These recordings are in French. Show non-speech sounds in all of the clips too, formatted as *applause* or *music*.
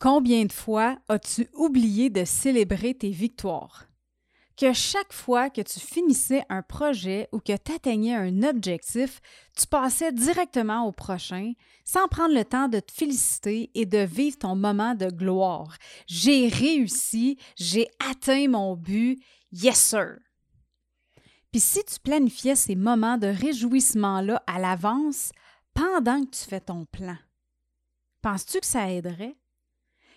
Combien de fois as-tu oublié de célébrer tes victoires? Que chaque fois que tu finissais un projet ou que tu atteignais un objectif, tu passais directement au prochain sans prendre le temps de te féliciter et de vivre ton moment de gloire. J'ai réussi, j'ai atteint mon but, yes sir. Puis si tu planifiais ces moments de réjouissement-là à l'avance pendant que tu fais ton plan, penses-tu que ça aiderait?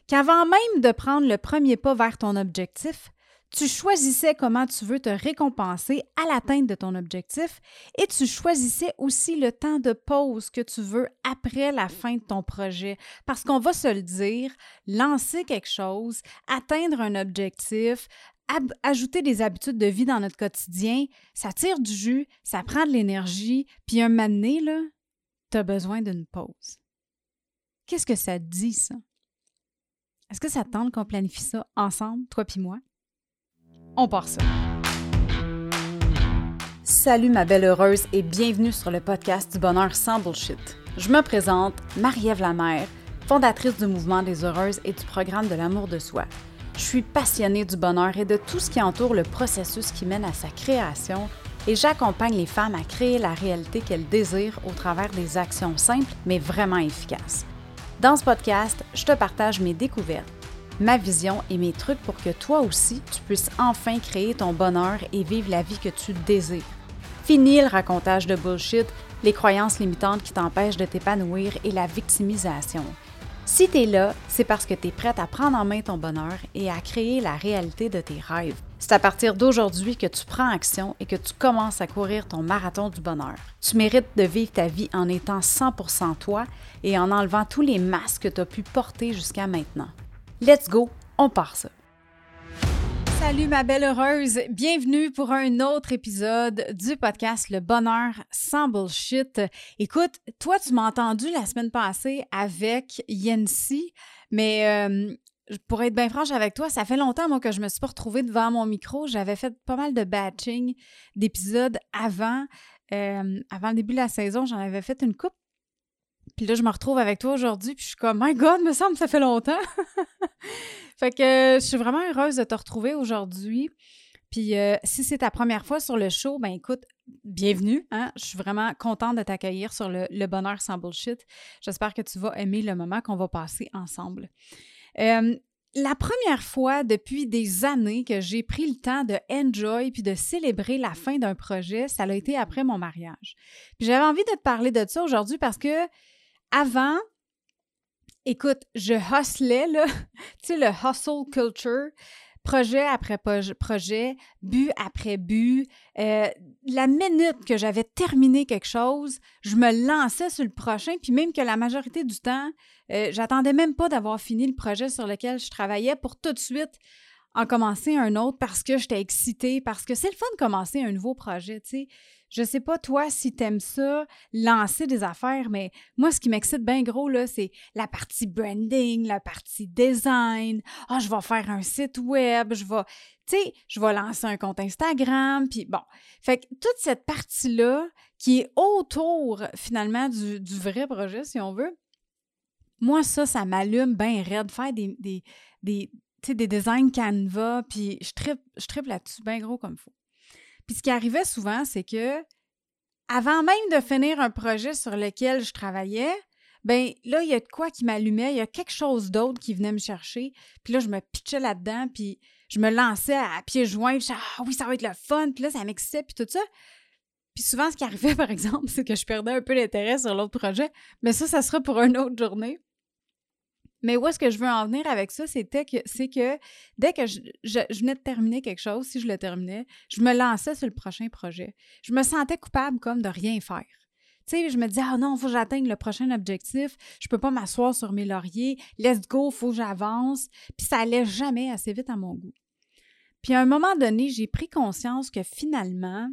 Qu'avant même de prendre le premier pas vers ton objectif, tu choisissais comment tu veux te récompenser à l'atteinte de ton objectif et tu choisissais aussi le temps de pause que tu veux après la fin de ton projet. Parce qu'on va se le dire, lancer quelque chose, atteindre un objectif, ajouter des habitudes de vie dans notre quotidien, ça tire du jus, ça prend de l'énergie, puis un moment donné, tu as besoin d'une pause. Qu'est-ce que ça dit, ça? Est-ce que ça te tente qu'on planifie ça ensemble, toi puis moi? On part ça. Salut ma belle heureuse et bienvenue sur le podcast du bonheur sans bullshit. Je me présente, Marie-Ève Lamère, fondatrice du mouvement des heureuses et du programme de l'amour de soi. Je suis passionnée du bonheur et de tout ce qui entoure le processus qui mène à sa création et j'accompagne les femmes à créer la réalité qu'elles désirent au travers des actions simples mais vraiment efficaces. Dans ce podcast, je te partage mes découvertes, ma vision et mes trucs pour que toi aussi, tu puisses enfin créer ton bonheur et vivre la vie que tu désires. Fini le racontage de bullshit, les croyances limitantes qui t'empêchent de t'épanouir et la victimisation. Si tu es là, c'est parce que tu es prête à prendre en main ton bonheur et à créer la réalité de tes rêves. C'est à partir d'aujourd'hui que tu prends action et que tu commences à courir ton marathon du bonheur. Tu mérites de vivre ta vie en étant 100% toi et en enlevant tous les masques que tu as pu porter jusqu'à maintenant. Let's go, on part ça. Salut ma belle heureuse, bienvenue pour un autre épisode du podcast Le bonheur sans bullshit. Écoute, toi tu m'as entendu la semaine passée avec Yancy, mais euh, pour être bien franche avec toi, ça fait longtemps moi que je me suis pas retrouvée devant mon micro. J'avais fait pas mal de batching d'épisodes avant, euh, avant le début de la saison. J'en avais fait une coupe puis là, je me retrouve avec toi aujourd'hui, puis je suis comme, my God, me semble ça fait longtemps. *laughs* fait que je suis vraiment heureuse de te retrouver aujourd'hui. Puis euh, si c'est ta première fois sur le show, ben écoute, bienvenue. Hein? Je suis vraiment contente de t'accueillir sur le, bonheur sans bullshit. J'espère que tu vas aimer le moment qu'on va passer ensemble. Euh, la première fois depuis des années que j'ai pris le temps de enjoy puis de célébrer la fin d'un projet, ça a été après mon mariage. Puis j'avais envie de te parler de ça aujourd'hui parce que avant, écoute, je hustlais, là, *laughs* tu sais, le hustle culture, projet après projet, but après but. Euh, la minute que j'avais terminé quelque chose, je me lançais sur le prochain, puis même que la majorité du temps, euh, j'attendais même pas d'avoir fini le projet sur lequel je travaillais pour tout de suite en commencer un autre parce que j'étais excitée, parce que c'est le fun de commencer un nouveau projet, tu sais. Je sais pas, toi, si t'aimes ça, lancer des affaires, mais moi, ce qui m'excite bien gros, là, c'est la partie branding, la partie design. Ah, je vais faire un site web, je vais, tu sais, je vais lancer un compte Instagram, puis bon. Fait que toute cette partie-là, qui est autour, finalement, du, vrai projet, si on veut, moi, ça, ça m'allume bien raide. Faire des, des, des designs Canva, puis je tripe, je là-dessus bien gros comme faut. Puis ce qui arrivait souvent, c'est que avant même de finir un projet sur lequel je travaillais, ben là, il y a de quoi qui m'allumait, il y a quelque chose d'autre qui venait me chercher. Puis là, je me pitchais là-dedans, puis je me lançais à pieds joints, je disais, ah oui, ça va être le fun, puis là, ça m'excitait, puis tout ça. Puis souvent, ce qui arrivait, *laughs* par exemple, c'est que je perdais un peu l'intérêt sur l'autre projet, mais ça, ça sera pour une autre journée. Mais où est-ce que je veux en venir avec ça, c'était que c'est que dès que je, venais de terminer quelque chose, si je le terminais, je me lançais sur le prochain projet. Je me sentais coupable comme de rien faire. Tu sais, je me disais, ah non, il faut que j'atteigne le prochain objectif. Je peux pas m'asseoir sur mes lauriers. Let's go, faut que j'avance. Puis ça allait jamais assez vite à mon goût. Puis à un moment donné, j'ai pris conscience que finalement,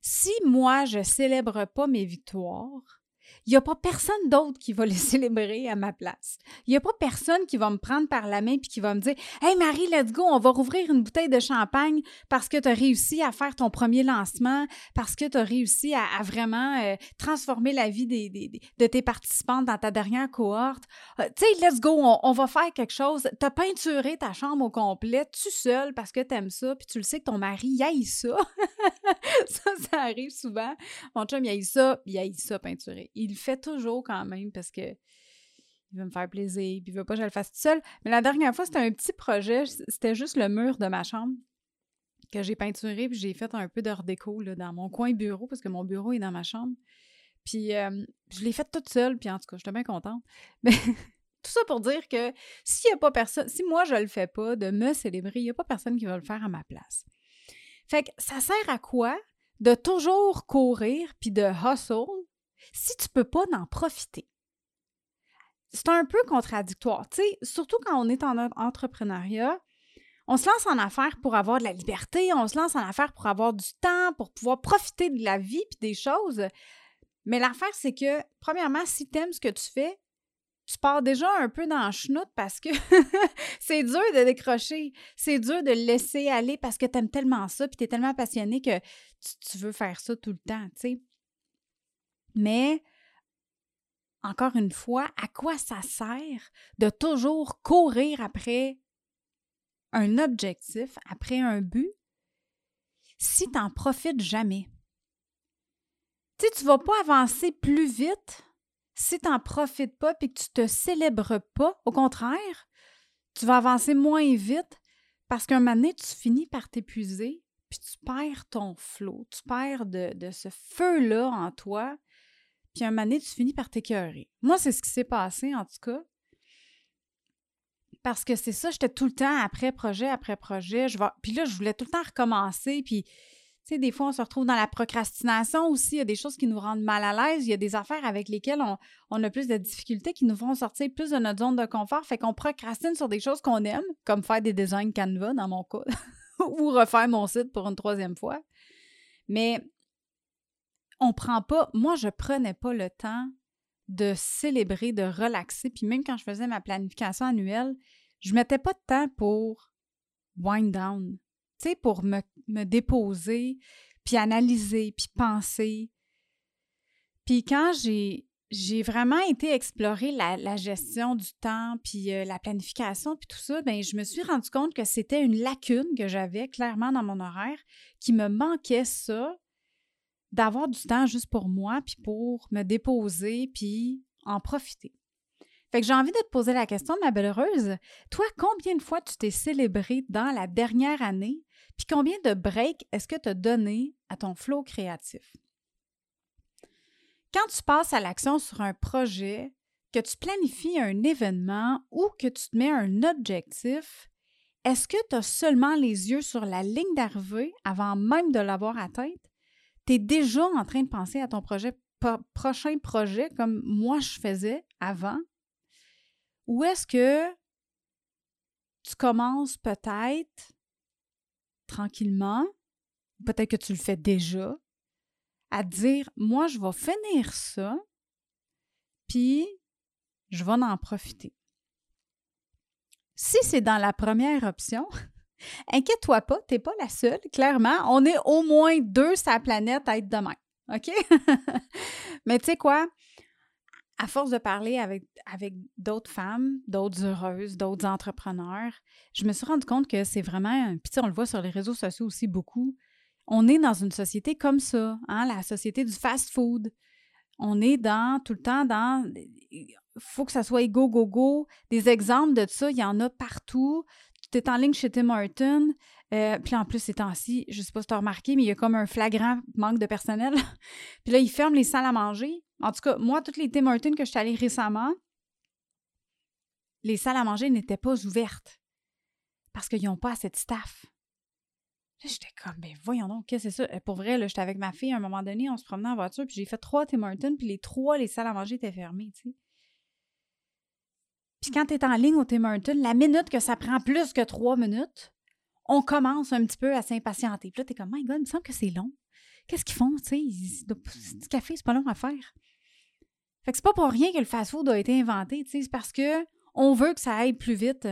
si moi, je célèbre pas mes victoires, il n'y a pas personne d'autre qui va *laughs* les célébrer à ma place. Il n'y a pas personne qui va me prendre par la main puis qui va me dire Hey Marie, let's go, on va rouvrir une bouteille de champagne parce que tu as réussi à faire ton premier lancement, parce que tu as réussi à, vraiment euh, transformer la vie des, de tes participants dans ta dernière cohorte. Euh, tu sais, let's go, on, va faire quelque chose. Tu as peinturé ta chambre au complet, tu seul parce que tu aimes ça, puis tu le sais que ton mari, il ça. *laughs* ça, ça arrive souvent. Mon chum, il ça, il a ça peinturer. Il le fait toujours quand même parce que il veut me faire plaisir, puis il veut pas que je le fasse tout seul. Mais la dernière fois, c'était un petit projet, c'était juste le mur de ma chambre que j'ai peinturé, puis j'ai fait un peu de déco dans mon coin bureau, parce que mon bureau est dans ma chambre. Puis euh, je l'ai fait toute seule, puis en tout cas, j'étais bien contente. *laughs* Mais tout ça pour dire que s'il n'y a pas personne, si moi je le fais pas, de me célébrer, il n'y a pas personne qui va le faire à ma place. Fait que ça sert à quoi de toujours courir puis de hustle si tu peux pas en profiter? C'est un peu contradictoire, tu sais, surtout quand on est en entrepreneuriat. On se lance en affaires pour avoir de la liberté, on se lance en affaires pour avoir du temps, pour pouvoir profiter de la vie puis des choses. Mais l'affaire, c'est que, premièrement, si tu aimes ce que tu fais, tu pars déjà un peu dans le chenoute parce que *laughs* c'est dur de décrocher. C'est dur de laisser aller parce que tu aimes tellement ça puis tu es tellement passionné que tu, veux faire ça tout le temps, tu sais. Mais, encore une fois, à quoi ça sert de toujours courir après un objectif, après un but, si tu n'en profites jamais? Tu tu ne vas pas avancer plus vite si tu n'en profites pas et que tu te célèbres pas, au contraire, tu vas avancer moins vite parce qu'un moment donné, tu finis par t'épuiser puis tu perds ton flot, tu perds de, ce feu-là en toi, puis un moment donné, tu finis par t'écœurer. Moi, c'est ce qui s'est passé, en tout cas. Parce que c'est ça, j'étais tout le temps après projet après projet. Je Puis là, je voulais tout le temps recommencer, puis tu sais, des fois, on se retrouve dans la procrastination aussi. Il y a des choses qui nous rendent mal à l'aise. Il y a des affaires avec lesquelles on, a plus de difficultés qui nous font sortir plus de notre zone de confort. Fait qu'on procrastine sur des choses qu'on aime, comme faire des designs Canva dans mon cas, *laughs* ou refaire mon site pour une troisième fois. Mais on prend pas, moi, je prenais pas le temps de célébrer, de relaxer. Puis même quand je faisais ma planification annuelle, je mettais pas de temps pour wind down pour me, déposer, puis analyser, puis penser. Puis quand j'ai, j'ai vraiment été explorer la, gestion du temps, puis euh, la planification, puis tout ça, bien, je me suis rendu compte que c'était une lacune que j'avais clairement dans mon horaire, qui me manquait ça, d'avoir du temps juste pour moi, puis pour me déposer, puis en profiter. Fait que j'ai envie de te poser la question, ma belle heureuse. Toi, combien de fois tu t'es célébré dans la dernière année puis combien de breaks est-ce que tu as donné à ton flow créatif? Quand tu passes à l'action sur un projet, que tu planifies un événement ou que tu te mets un objectif, est-ce que tu as seulement les yeux sur la ligne d'arrivée avant même de l'avoir atteinte? Tu es déjà en train de penser à ton projet, prochain projet comme moi je faisais avant? Ou est-ce que tu commences peut-être tranquillement, peut-être que tu le fais déjà, à dire Moi, je vais finir ça, puis je vais en profiter. Si c'est dans la première option, *laughs* inquiète-toi pas, tu n'es pas la seule, clairement. On est au moins deux sur la planète à être demain. OK? *laughs* Mais tu sais quoi? à force de parler avec, avec d'autres femmes, d'autres heureuses, d'autres entrepreneurs, je me suis rendu compte que c'est vraiment, puis on le voit sur les réseaux sociaux aussi beaucoup, on est dans une société comme ça, hein, la société du fast-food. On est dans, tout le temps dans, il faut que ça soit go, go, go. Des exemples de ça, il y en a partout. Tu es en ligne chez Tim Horton, euh, puis en plus, ces temps-ci, je ne sais pas si tu as remarqué, mais il y a comme un flagrant manque de personnel. *laughs* puis là, ils ferment les salles à manger. En tout cas, moi, toutes les Tim Hortons que je suis allée récemment, les salles à manger n'étaient pas ouvertes parce qu'ils n'ont pas assez de staff. J'étais comme, ben voyons donc, qu'est-ce que c'est ça? Euh, pour vrai, j'étais avec ma fille à un moment donné, on se promenait en voiture, puis j'ai fait trois Tim Hortons, puis les trois, les salles à manger étaient fermées, tu sais. Puis quand tu es en ligne au Tim Hortons, la minute que ça prend plus que trois minutes, on commence un petit peu à s'impatienter. Puis là, t'es comme, my God, il me semble que c'est long. Qu'est-ce qu'ils font, tu sais? Du café, c'est pas long à faire. Fait que c'est pas pour rien que le fast-food a été inventé, tu c'est parce que on veut que ça aille plus vite.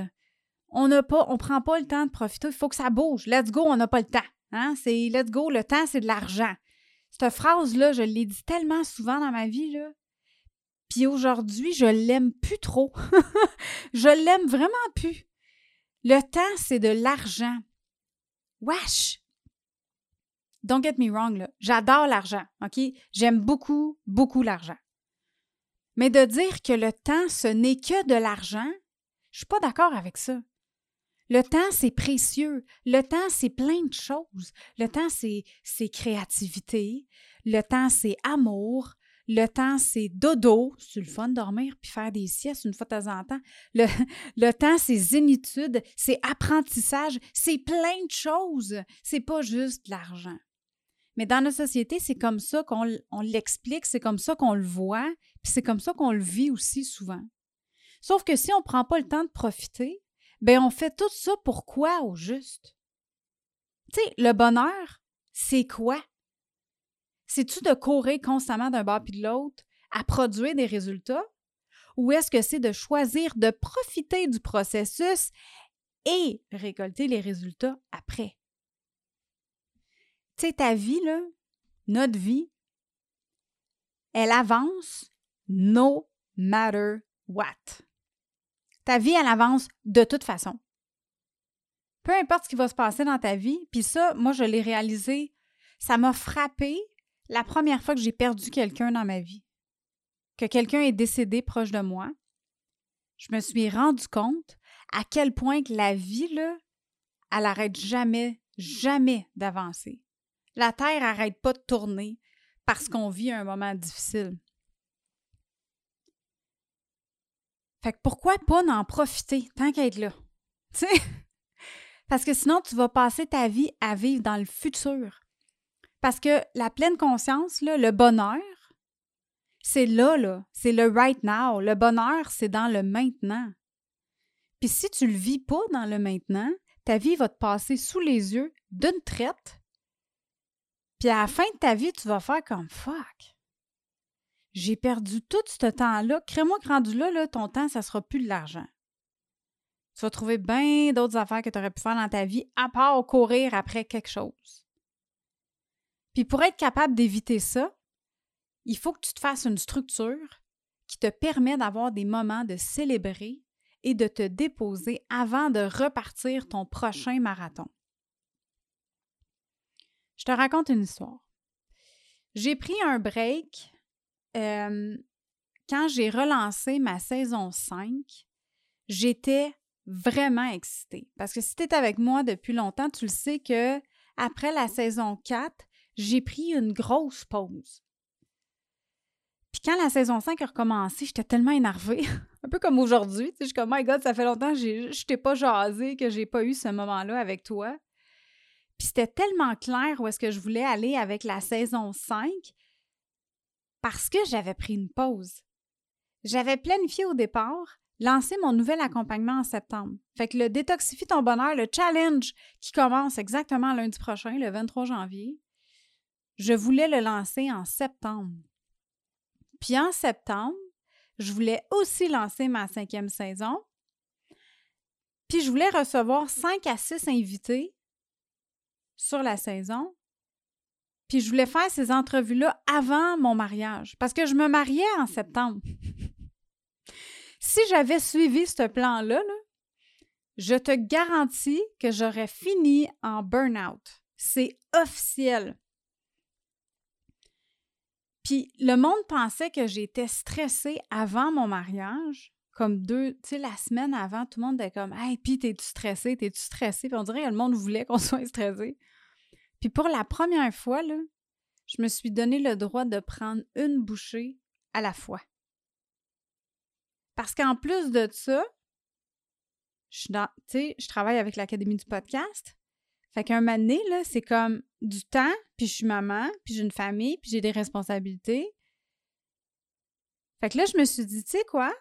On n'a pas, on prend pas le temps de profiter, il faut que ça bouge. Let's go, on n'a pas le temps. Hein? C'est let's go, le temps, c'est de l'argent. Cette phrase-là, je l'ai dit tellement souvent dans ma vie, là. Puis aujourd'hui, je l'aime plus trop. *laughs* je l'aime vraiment plus. Le temps, c'est de l'argent. Wesh! Don't get me wrong, là. J'adore l'argent, OK? J'aime beaucoup, beaucoup l'argent. Mais de dire que le temps, ce n'est que de l'argent, je suis pas d'accord avec ça. Le temps, c'est précieux. Le temps, c'est plein de choses. Le temps, c'est, c'est créativité. Le temps, c'est amour. Le temps, c'est dodo. C'est le fun de dormir puis faire des siestes une fois de temps en temps. Le, temps, c'est zénitude. C'est apprentissage. C'est plein de choses. C'est pas juste l'argent. Mais dans notre société, c'est comme ça qu'on l'explique, c'est comme ça qu'on le voit, puis c'est comme ça qu'on le vit aussi souvent. Sauf que si on ne prend pas le temps de profiter, ben on fait tout ça pour quoi au juste? Tu sais, le bonheur, c'est quoi? C'est-tu de courir constamment d'un bord puis de l'autre à produire des résultats? Ou est-ce que c'est de choisir de profiter du processus et récolter les résultats après? Tu sais, ta vie, notre vie, elle avance no matter what. Ta vie, elle avance de toute façon. Peu importe ce qui va se passer dans ta vie, puis ça, moi, je l'ai réalisé, ça m'a frappé la première fois que j'ai perdu quelqu'un dans ma vie, que quelqu'un est décédé proche de moi. Je me suis rendu compte à quel point que la vie, là, elle n'arrête jamais, jamais d'avancer. La Terre n'arrête pas de tourner parce qu'on vit un moment difficile. Fait que pourquoi pas en profiter tant qu'à être là? *laughs* Parce que sinon, tu vas passer ta vie à vivre dans le futur. Parce que la pleine conscience, le bonheur, c'est là. C'est le right now. Le bonheur, c'est dans le maintenant. Puis si tu le vis pas dans le maintenant, ta vie va te passer sous les yeux d'une traite. Puis à la fin de ta vie, tu vas faire comme fuck j'ai perdu tout ce temps-là. Crée-moi que rendu là, là, ton temps, ça sera plus de l'argent. Tu vas trouver bien d'autres affaires que tu aurais pu faire dans ta vie, à part courir après quelque chose. Puis pour être capable d'éviter ça, il faut que tu te fasses une structure qui te permet d'avoir des moments de célébrer et de te déposer avant de repartir ton prochain marathon. Je te raconte une histoire. J'ai pris un break quand j'ai relancé ma saison 5, j'étais vraiment excitée. Parce que si tu es avec moi depuis longtemps, tu le sais que après la saison 4, j'ai pris une grosse pause. Puis quand la saison 5 a recommencé, j'étais tellement énervée, *laughs* un peu comme aujourd'hui. Je suis comme, my God, ça fait longtemps que je t'ai pas jasé, que j'ai pas eu ce moment-là avec toi. Puis c'était tellement clair où est-ce que je voulais aller avec la saison 5 parce que j'avais pris une pause. J'avais planifié au départ lancer mon nouvel accompagnement en septembre. Fait que le Détoxifie ton bonheur, le challenge qui commence exactement lundi prochain, le 23 janvier, je voulais le lancer en septembre. Puis en septembre, je voulais aussi lancer ma cinquième saison. Puis je voulais recevoir cinq à six invités sur la saison puis je voulais faire ces entrevues-là avant mon mariage, parce que je me mariais en septembre. si j'avais suivi ce plan-là, je te garantis que j'aurais fini en burn-out. C'est officiel. Puis le monde pensait que j'étais stressée avant mon mariage, comme deux, tu sais, la semaine avant, tout le monde était comme Hey, puis t'es-tu stressée, t'es-tu stressée? Puis on dirait que le monde voulait qu'on *laughs* soit stressé. Puis pour la première fois, là, je me suis donné le droit de prendre une bouchée à la fois. Parce qu'en plus de ça, je, je travaille avec l'Académie du podcast. Fait qu'un donné, là, c'est comme du temps, puis je suis maman, puis j'ai une famille, puis j'ai des responsabilités. Fait que là, je me suis dit, tu sais quoi?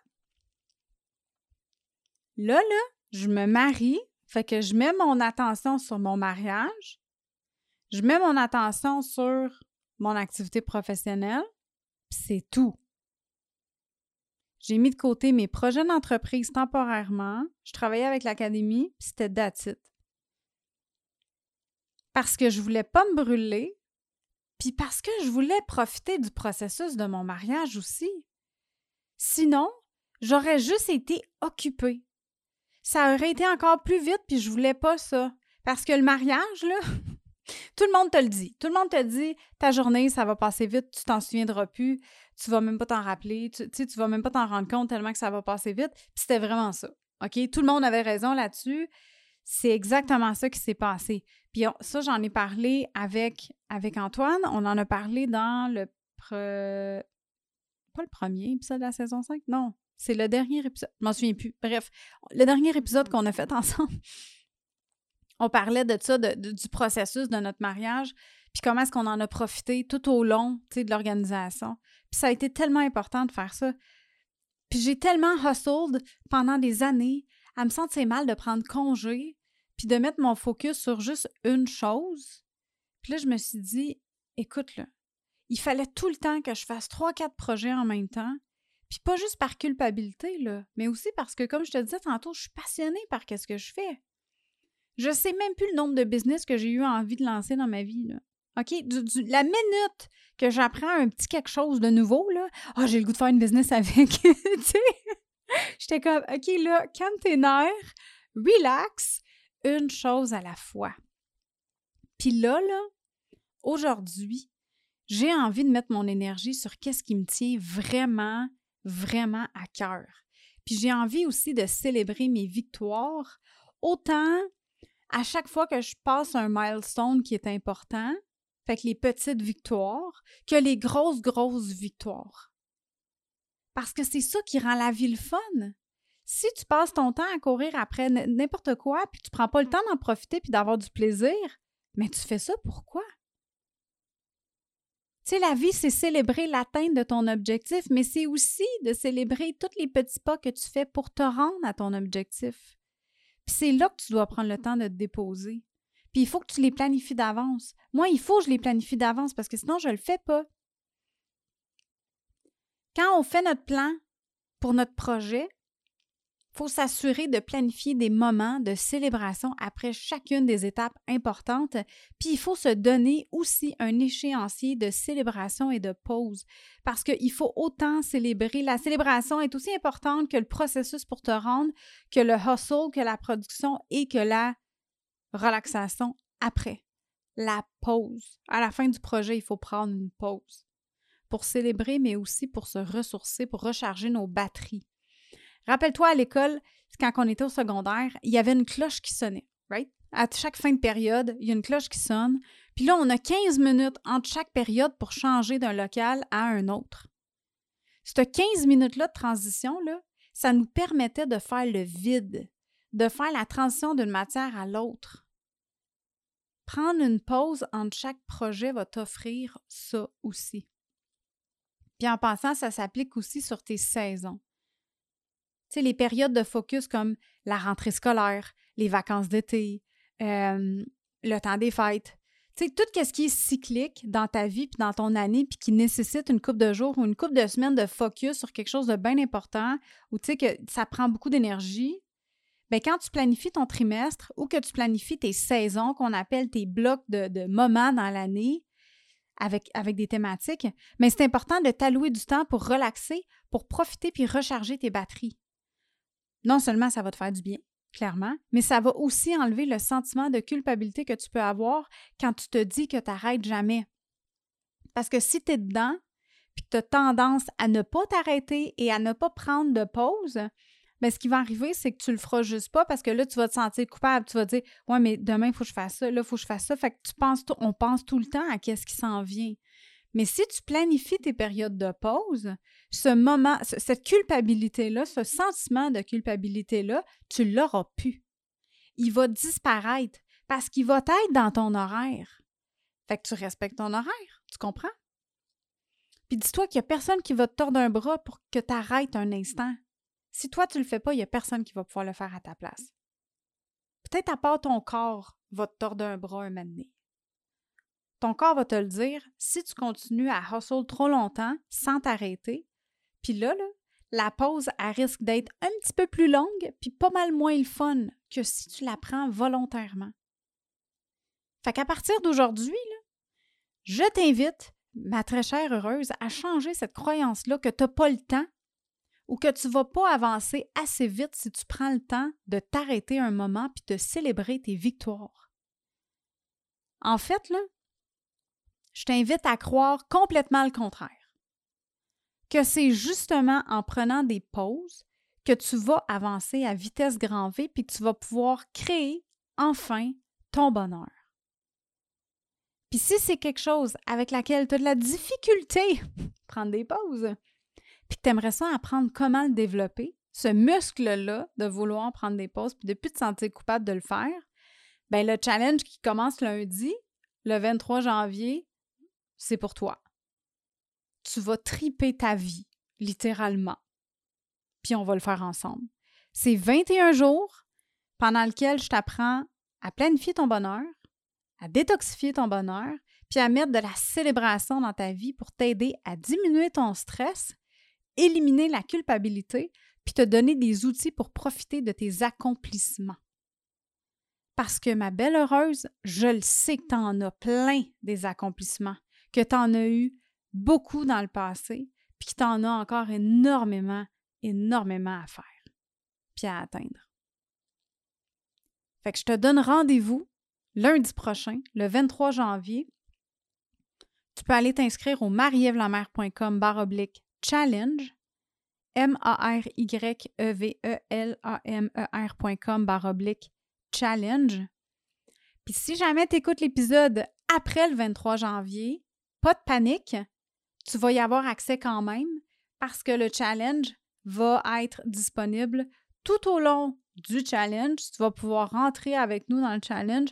Là, là, je me marie, fait que je mets mon attention sur mon mariage, je mets mon attention sur mon activité professionnelle, c'est tout. J'ai mis de côté mes projets d'entreprise temporairement. Je travaillais avec l'académie, puis c'était that's Parce que je voulais pas me brûler, puis parce que je voulais profiter du processus de mon mariage aussi. Sinon, j'aurais juste été occupée. Ça aurait été encore plus vite, puis je voulais pas ça. Parce que le mariage, là, *laughs* tout le monde te le dit. Tout le monde te dit ta journée, ça va passer vite, tu t'en souviendras plus, tu vas même pas t'en rappeler, tu tu vas même pas t'en rendre compte tellement que ça va passer vite. Puis c'était vraiment ça. OK? Tout le monde avait raison là-dessus. C'est exactement ça qui s'est passé. Puis ça, j'en ai parlé avec, avec Antoine. On en a parlé dans le. Pas le premier épisode de la saison 5, non. C'est le dernier épisode. Je m'en souviens plus. Bref, le dernier épisode qu'on a fait *laughs* ensemble, on parlait de ça, du processus de notre mariage, puis comment est-ce qu'on en a profité tout au long de l'organisation. Puis ça a été tellement important de faire ça. Puis j'ai tellement hustled pendant des années à me sentir mal de prendre congé puis de mettre mon focus sur juste une chose. Puis là, je me suis dit, écoute, là, il fallait tout le temps que je fasse trois, quatre projets en même temps. Puis pas juste par culpabilité, là, mais aussi parce que, comme je te disais tantôt, je suis passionnée par ce que je fais. Je sais même plus le nombre de business que j'ai eu envie de lancer dans ma vie, là. OK? la minute que j'apprends un petit quelque chose de nouveau, là, ah, j'ai le goût de faire une business avec. *laughs* tu sais? J'étais comme, OK, là, calme tes nerfs, relax, une chose à la fois. Puis là, là, aujourd'hui, j'ai envie de mettre mon énergie sur qu'est-ce qui me tient vraiment, vraiment à cœur. Puis j'ai envie aussi de célébrer mes victoires, autant à chaque fois que je passe un milestone qui est important, fait que les petites victoires, que les grosses, grosses victoires. Parce que c'est ça qui rend la vie le fun. Si tu passes ton temps à courir après n'importe quoi, puis tu prends pas le temps d'en profiter puis d'avoir du plaisir, mais tu fais ça pourquoi? Tu sais, la vie, c'est célébrer l'atteinte de ton objectif, mais c'est aussi de célébrer tous les petits pas que tu fais pour te rendre à ton objectif. Puis c'est là que tu dois prendre le temps de te déposer. Puis il faut que tu les planifies d'avance. Moi, il faut que je les planifie d'avance parce que sinon, je ne le fais pas. Quand on fait notre plan pour notre projet, faut s'assurer de planifier des moments de célébration après chacune des étapes importantes, puis il faut se donner aussi un échéancier de célébration et de pause, parce qu'il faut autant célébrer. La célébration est aussi importante que le processus pour te rendre, que le hustle, que la production et que la relaxation après. La pause. À la fin du projet, il faut prendre une pause pour célébrer, mais aussi pour se ressourcer, pour recharger nos batteries. Rappelle-toi à l'école, quand on était au secondaire, il y avait une cloche qui sonnait, right? À chaque fin de période, il y a une cloche qui sonne. Puis là, on a 15 minutes entre chaque période pour changer d'un local à un autre. Cette 15 minutes-là de transition-là, ça nous permettait de faire le vide, de faire la transition d'une matière à l'autre. Prendre une pause entre chaque projet va t'offrir ça aussi. Puis en passant, ça s'applique aussi sur tes saisons. Les périodes de focus comme la rentrée scolaire, les vacances d'été, euh, le temps des fêtes. Tu sais, tout ce qui est cyclique dans ta vie puis dans ton année puis qui nécessite une coupe de jours ou une coupe de semaines de focus sur quelque chose de bien important ou tu sais que ça prend beaucoup d'énergie, bien, quand tu planifies ton trimestre ou que tu planifies tes saisons qu'on appelle tes blocs de, de moments dans l'année, avec, des thématiques, mais c'est important de t'allouer du temps pour relaxer, pour profiter puis recharger tes batteries non seulement ça va te faire du bien, clairement, mais ça va aussi enlever le sentiment de culpabilité que tu peux avoir quand tu te dis que tu n'arrêtes jamais. Parce que si tu es dedans, puis que tu as tendance à ne pas t'arrêter et à ne pas prendre de pause, bien, ce qui va arriver, c'est que tu le feras juste pas parce que là, tu vas te sentir coupable. Tu vas dire Ouais, mais demain, il faut que je fasse ça, là, il faut que je fasse ça. Fait que tu penses, on pense tout le temps à qu'est-ce qui s'en vient. Mais si tu planifies tes périodes de pause, ce moment, cette culpabilité-là, ce sentiment de culpabilité-là, tu l'auras plus. Il va disparaître parce qu'il va être dans ton horaire. Fait que tu respectes ton horaire, tu comprends? Puis dis-toi qu'il n'y a personne qui va te tordre un bras pour que tu arrêtes un instant. Si toi, tu ne le fais pas, il n'y a personne qui va pouvoir le faire à ta place. Peut-être à part ton corps va te tordre un bras un moment. Ton corps va te le dire si tu continues à hustle trop longtemps sans t'arrêter. Puis là, la pause, elle risque d'être un petit peu plus longue puis pas mal moins le fun que si tu la prends volontairement. Fait qu'à partir d'aujourd'hui, je t'invite, ma très chère heureuse, à changer cette croyance-là que tu n'as pas le temps ou que tu ne vas pas avancer assez vite si tu prends le temps de t'arrêter un moment puis de célébrer tes victoires. En fait, là, je t'invite à croire complètement le contraire. Que c'est justement en prenant des pauses que tu vas avancer à vitesse grand V puis que tu vas pouvoir créer enfin ton bonheur. Puis si c'est quelque chose avec laquelle tu as de la difficulté, *laughs* prendre des pauses, puis que tu aimerais ça apprendre comment le développer, ce muscle-là de vouloir prendre des pauses puis de plus te sentir coupable de le faire, ben le challenge qui commence lundi, le 23 janvier, c'est pour toi. Tu vas triper ta vie, littéralement. Puis on va le faire ensemble. C'est 21 jours pendant lesquels je t'apprends à planifier ton bonheur, à détoxifier ton bonheur, puis à mettre de la célébration dans ta vie pour t'aider à diminuer ton stress, éliminer la culpabilité, puis te donner des outils pour profiter de tes accomplissements. Parce que ma belle heureuse, je le sais que tu en as plein des accomplissements, que tu en as eu beaucoup dans le passé, puis que tu en as encore énormément, énormément à faire, puis à atteindre. Fait que je te donne rendez-vous lundi prochain, le 23 janvier. Tu peux aller t'inscrire au marievlamer.com oblique challenge, M-A-R-Y-E-V-E-L-A-M-E-R.com oblique challenge. Puis si jamais tu écoutes l'épisode après le 23 janvier, pas de panique, tu vas y avoir accès quand même parce que le challenge va être disponible tout au long du challenge. Tu vas pouvoir rentrer avec nous dans le challenge,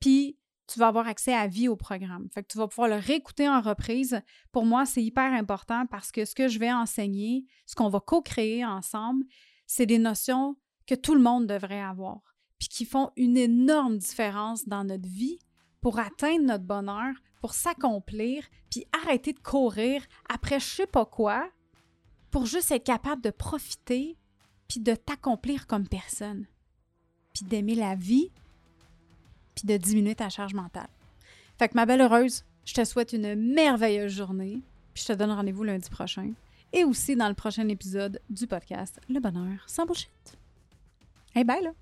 puis tu vas avoir accès à vie au programme. Fait tu vas pouvoir le réécouter en reprise. Pour moi, c'est hyper important parce que ce que je vais enseigner, ce qu'on va co-créer ensemble, c'est des notions que tout le monde devrait avoir, puis qui font une énorme différence dans notre vie pour atteindre notre bonheur, pour s'accomplir, puis arrêter de courir après je sais pas quoi, pour juste être capable de profiter, puis de t'accomplir comme personne, puis d'aimer la vie, puis de diminuer ta charge mentale. Fait que ma belle heureuse, je te souhaite une merveilleuse journée, puis je te donne rendez-vous lundi prochain, et aussi dans le prochain épisode du podcast Le Bonheur sans bullshit. Hey, bye là!